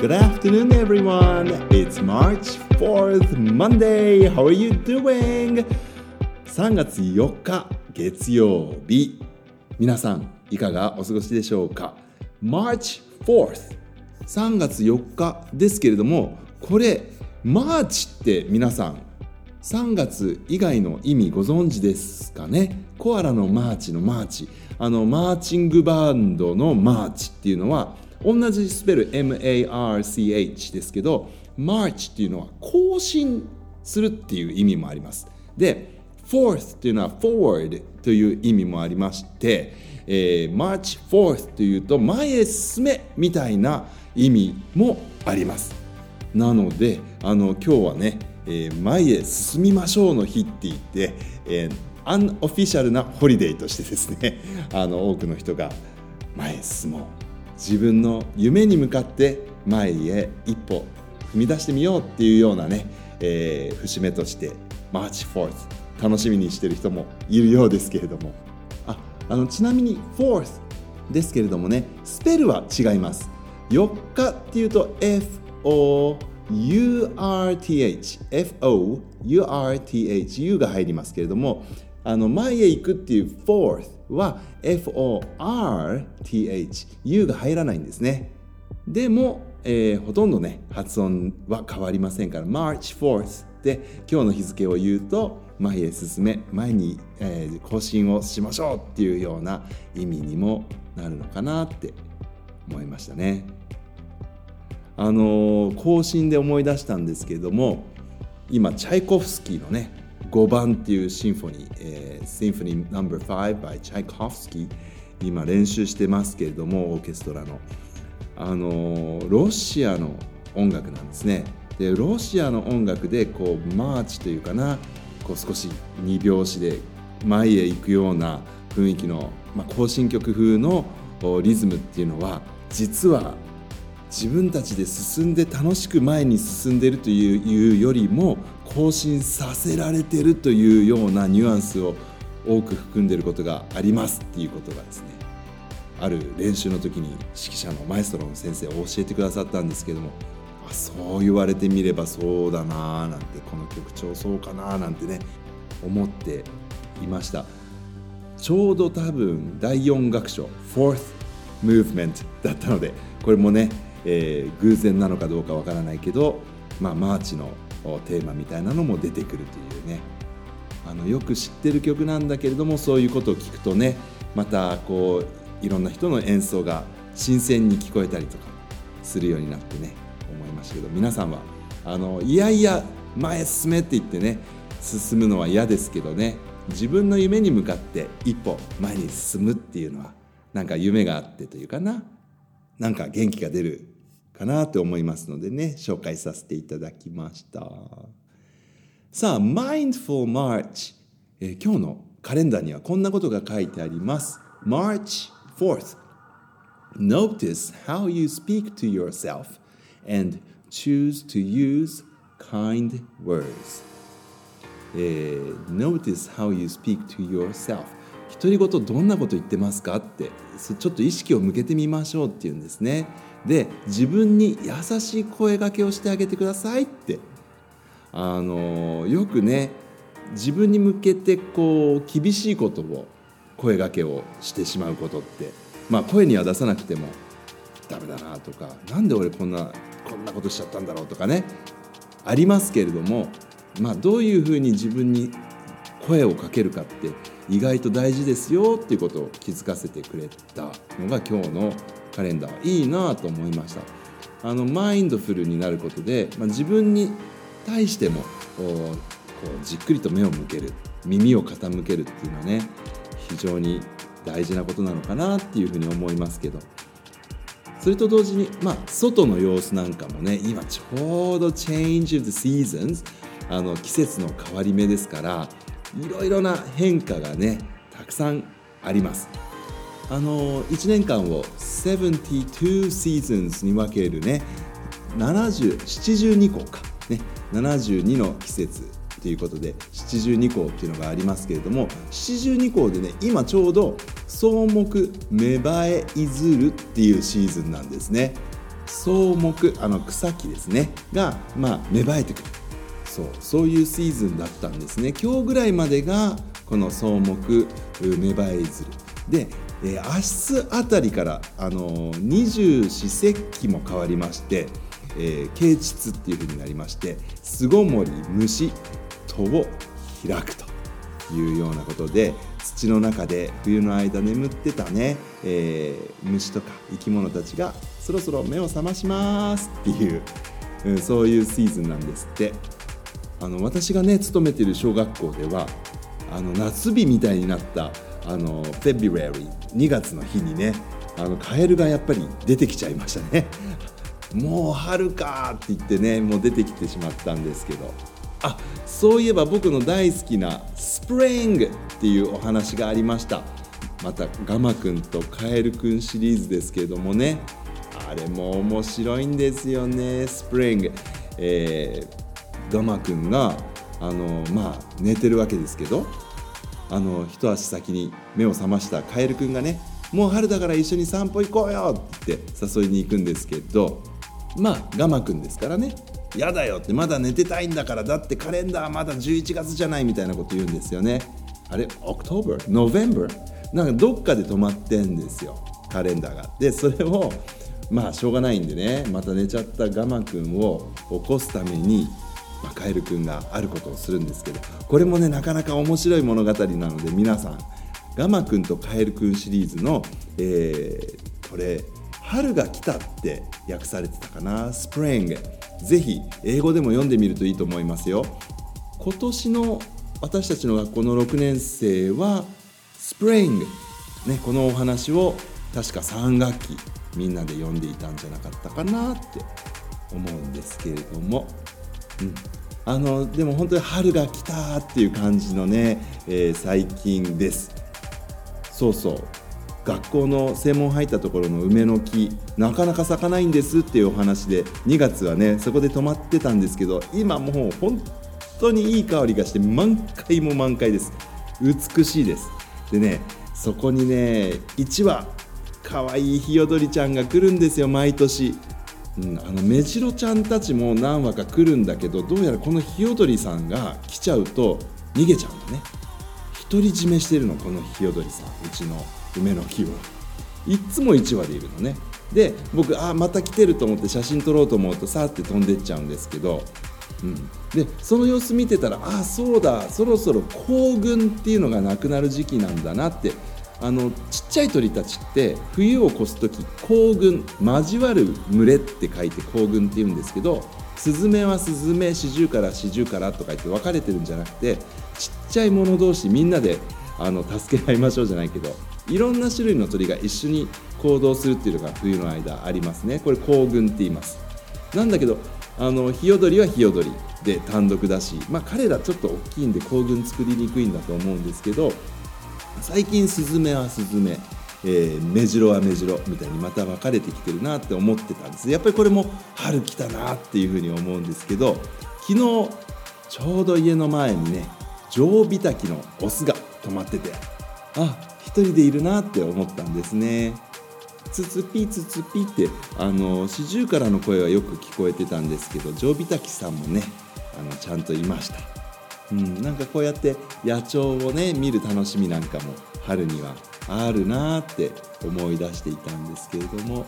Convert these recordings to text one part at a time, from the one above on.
Good afternoon, everyone. It's March 4th, Monday. How are you doing? 3月4日、月曜日。皆さん、いかがお過ごしでしょうか ?March 4th。3月4日ですけれども、これ、マーチって皆さん、3月以外の意味ご存知ですかね？コアラのマーチのマーチ。あの、マーチングバンドのマーチっていうのは、同じスペル MARCH ですけど March っていうのは更新するっていう意味もあります。で Fourth っていうのは Forward という意味もありまして、えー、March Fourth というと前へ進めみたいな意味もあります。なのであの今日はね、えー、前へ進みましょうの日って言って、えー、アンオフィシャルなホリデーとしてですねあの多くの人が前へ進もう。自分の夢に向かって前へ一歩踏み出してみようっていうようなね、えー、節目としてマーチ 4th 楽しみにしてる人もいるようですけれども。ああのちなみに 4th ですけれどもねスペルは違います。4日っていうと FOURTH FOURTH U が入りますけれどもあの前へ行くっていう fourth は FORTH U が入らないんですね。でも、えー、ほとんどね発音は変わりませんから March 4th で今日の日付を言うと前へ進め前に、えー、更新をしましょうっていうような意味にもなるのかなって思いましたね。あのー、更新で思い出したんですけれども今チャイコフスキーのね5番っていうシンフォニー、えー、シンフォニー No.5 by チャイコフスキー今練習してますけれどもオーケストラの。あのロシアの音楽なんですね。でロシアの音楽でこうマーチというかなこう少し2拍子で前へ行くような雰囲気の、まあ、行進曲風のリズムっていうのは実は自分たちで進んで楽しく前に進んでいるというよりも更新させられてるというようなニュアンスを多く含んでることがありますっていうことがですねある練習の時に指揮者のマエストロの先生を教えてくださったんですけどもあそう言われてみればそうだなーなんてこの曲調そうかななんてね思っていました。ちょうど多分第4楽章 Fourth Movement だったのでこれもね、えー、偶然なのかどうかわからないけど、まあ、マーチのテーマみたいなのも出てくるというね。あのよく知ってる曲なんだけれどもそういうことを聞くとねまたこういろんな人の演奏が新鮮に聞こえたりとかするようになってね思いましたけど皆さんはあのいやいや前進めって言ってね進むのは嫌ですけどね自分の夢に向かって一歩前に進むっていうのはなんか夢があってというかななんか元気が出るかなと思いますのでね紹介させていただきましたさあ Mindful March、えー、今日のカレンダーにはこんなことが書いてあります March 4th Notice how you speak to yourself and choose to use kind words、えー、Notice how you speak to yourself 独り言どんなこと言ってますかってちょっと意識を向けてみましょうっていうんですね。で自分に優しい声がけをしてあげてくださいって。あのよくね自分に向けてこう厳しいことを声がけをしてしまうことってまあ声には出さなくてもダメだなとか何で俺こんなこんなことしちゃったんだろうとかねありますけれどもまあどういうふうに自分に声をかけるかって意外と大事ですよっていうことを気づかせてくれたのが今日のカレンダー。いいなと思いました。あのマインドフルになることで、まあ、自分に対してもこうじっくりと目を向ける耳を傾けるっていうのはね非常に大事なことなのかなっていうふうに思いますけど。それと同時に、まあ、外の様子なんかもね今ちょうど Change of the Seasons あの季節の変わり目ですからいろいろな変化がねたくさんあります。あの1年間を72 seasons に分けるね70 72個か、ね、72の季節ということで72項っていうのがありますけれども72項でね今ちょうど草木芽生えいずるっていうシーズンなんですね草木あの草木ですねが、まあ、芽生えてくるそうそういうシーズンだったんですね。今日ぐらいまでがこの草木芽生えずる。で、えー、明日あたりからあの二十四節気も変わりましてえー、蟄っていうふうになりまして巣ごもり虫戸を開くというようなことで土の中で冬の間眠ってたね、えー、虫とか生き物たちがそろそろ目を覚ましますっていう、うん、そういうシーズンなんですって。あの私がね勤めてる小学校ではあの夏日みたいになったあの February 2月の日にねあのカエルがやっぱり出てきちゃいましたね。もう春かって言ってねもう出てきてしまったんですけど。あそういえば僕の大好きなスプリングっていうお話がありました。またガマくんとカエルくんシリーズですけどもね。あれも面白いんですよねスプリング、えー、ガマくんがあのまあ寝てるわけですけどあの一足先に目を覚ましたカエルくんがねもう春だから一緒に散歩行こうよって誘いに行くんですけどまあガマくんですからね嫌だよってまだ寝てたいんだからだってカレンダーまだ11月じゃないみたいなこと言うんですよね。あれ October? November? なんかどっかで止まってんですよカレンダーが。でそれをまあしょうがないんでねまた寝ちゃったガマくんを起こすために、まあ、カエルくんがあることをするんですけどこれもねなかなか面白い物語なので皆さんガマくんとカエルくんシリーズの、えー、これ春が来たって訳されてたかなスプリング。ぜひ英語でも読んでみるといいと思いますよ。今年の私たちの学校の6年生はスプリング、ね、このお話を確か3学期みんなで読んでいたんじゃなかったかなって思うんですけれども、うん、あのでも本当に春が来たっていう感じのね、えー、最近です。そうそう。学校の正門入ったところの梅の木なかなか咲かないんですっていうお話で2月はねそこで止まってたんですけど今もう本当にいい香りがして満開も満開です。美しいです。でねそこにね1羽可愛いひよどりちゃんが来るんですよ毎年、うん、あのメジロちゃんたちも何羽か来るんだけどどうやらこのひよどりさんが来ちゃうと逃げちゃうのね。独り占めしてるのこのひよどりさん。うちの梅の木を。いっつも1羽でいるのね。で僕あまた来てると思って写真撮ろうと思うとさーって飛んでっちゃうんですけど、うん、でその様子見てたらあそうだそろそろ行軍っていうのがなくなる時期なんだなってあのちっちゃい鳥たちって冬を越す時行軍交わる群れって書いて行軍って言うんですけどスズメはスズメシジュウカラシジュウカラとか言って分かれてるんじゃなくてちっちゃい者同士みんなであの助け合いましょうじゃないけどいろんな種類の鳥が一緒に行動するっていうのが冬の間ありますね。これ行軍って言います。なんだけどあのヒヨドリはヒヨドリで単独だし、まあ、彼らちょっと大きいんで行軍作りにくいんだと思うんですけど最近スズメはスズメ、えー、メジロはメジロみたいにまた分かれてきてるなって思ってたんですやっぱりこれも春来たなっていうふうに思うんですけど昨日ちょうど家の前にねジョウビタキのオスが止まっててあ一人でいるなって思ったんですね。つつぴつつぴってあの四十からの声はよく聞こえてたんですけどジョウビタキさんもねあのちゃんといました。うん、なんかこうやって野鳥をね見る楽しみなんかも春にはあるなって思い出していたんですけれども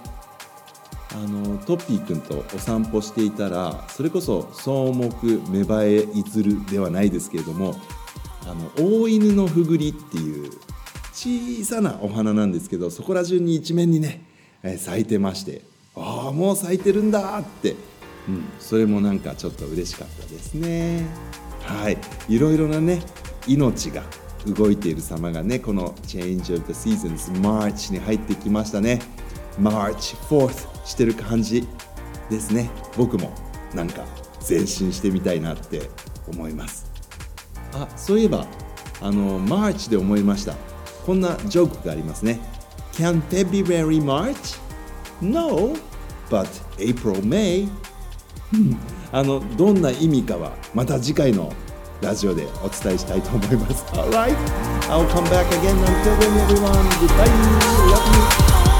あのトッピーくんとお散歩していたらそれこそ草木芽生えいずるではないですけれどもあの大犬のふぐりっていう小さなお花なんですけどそこら中に一面にね、咲いてましてああもう咲いてるんだって、うん、それもなんかちょっと嬉しかったですね。はい。いろいろなね命が動いている様がねこの Change of the Seasons March に入ってきましたね。March 4th してる感じですね。僕もなんか前進してみたいなって思います。あそういえばあの March で思いました。こんなジョークがありますね。Can February March? No, but April May あのどんな意味かはまた次回のラジオでお伝えしたいと思います。Alright, I'll come back again until then everyone. Goodbye. Love you.